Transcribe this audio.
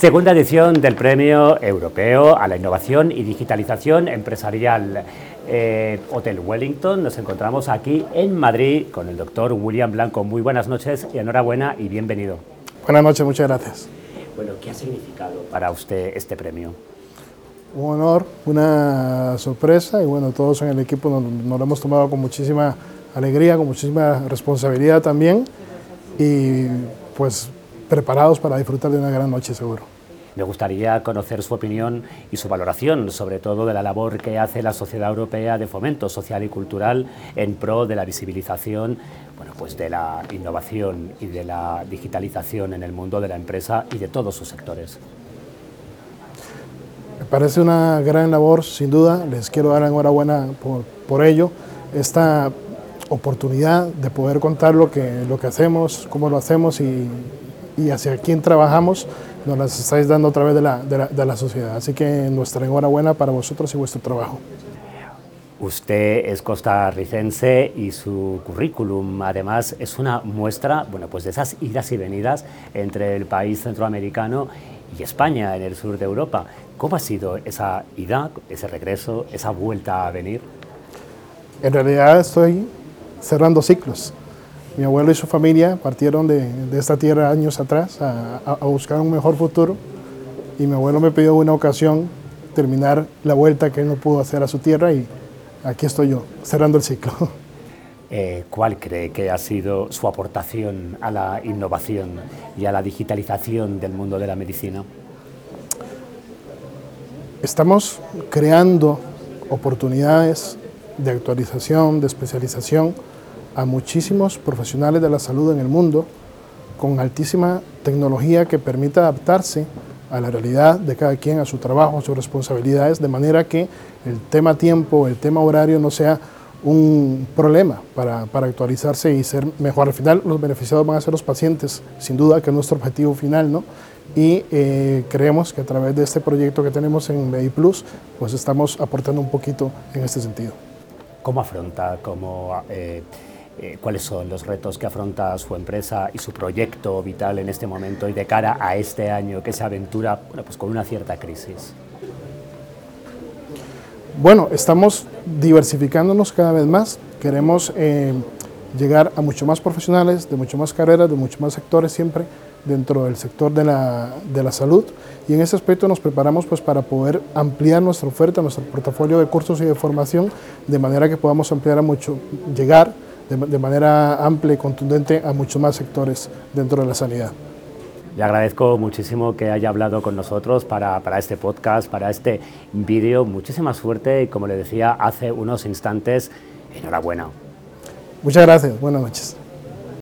Segunda edición del Premio Europeo a la Innovación y Digitalización Empresarial. Eh, Hotel Wellington, nos encontramos aquí en Madrid con el doctor William Blanco. Muy buenas noches y enhorabuena y bienvenido. Buenas noches, muchas gracias. Bueno, ¿qué ha significado para usted este premio? Un honor, una sorpresa y bueno, todos en el equipo nos, nos lo hemos tomado con muchísima alegría, con muchísima responsabilidad también y pues preparados para disfrutar de una gran noche seguro. Me gustaría conocer su opinión y su valoración, sobre todo de la labor que hace la Sociedad Europea de Fomento Social y Cultural en pro de la visibilización bueno, pues de la innovación y de la digitalización en el mundo de la empresa y de todos sus sectores. Me parece una gran labor, sin duda. Les quiero dar enhorabuena por, por ello. Esta oportunidad de poder contar lo que, lo que hacemos, cómo lo hacemos y, y hacia quién trabajamos, nos las estáis dando a través de la, de la, de la sociedad. Así que nuestra enhorabuena para vosotros y vuestro trabajo. Usted es costarricense y su currículum además es una muestra bueno, pues de esas idas y venidas entre el país centroamericano y España en el sur de Europa. ¿Cómo ha sido esa ida, ese regreso, esa vuelta a venir? En realidad estoy cerrando ciclos. Mi abuelo y su familia partieron de, de esta tierra años atrás a, a, a, buscar un mejor futuro y mi abuelo me pidió una ocasión terminar la vuelta que él no pudo hacer a su tierra y aquí estoy yo, cerrando el ciclo. Eh, ¿Cuál cree que ha sido su aportación a la innovación y a la digitalización del mundo de la medicina? Estamos creando oportunidades de actualización, de especialización a muchísimos profesionales de la salud en el mundo con altísima tecnología que permita adaptarse a la realidad de cada quien, a su trabajo, a sus responsabilidades, de manera que el tema tiempo, el tema horario no sea un problema para, para, actualizarse y ser mejor. Al final los beneficiados van a ser los pacientes, sin duda que es nuestro objetivo final, ¿no? Y eh, creemos que a través de este proyecto que tenemos en MediPlus, pues estamos aportando un poquito en este sentido. ¿Cómo afronta, cómo, eh, eh, cuáles son los retos que afronta su empresa y su proyecto vital en este momento y de cara a este año que se aventura bueno, pues con una cierta crisis? Bueno, estamos diversificándonos cada vez más. Queremos eh, llegar a mucho más profesionales, de mucho más carreras, de muchos más sectores siempre dentro del sector de la, de la, salud y en ese aspecto nos preparamos pues para poder ampliar nuestra oferta, nuestro portafolio de cursos y de formación de manera que podamos ampliar a mucho, llegar de, de manera amplia y contundente a muchos más sectores dentro de la sanidad. Le agradezco muchísimo que haya hablado con nosotros para, para este podcast, para este vídeo. Muchísima suerte y como le decía hace unos instantes, enhorabuena. Muchas gracias. Buenas noches.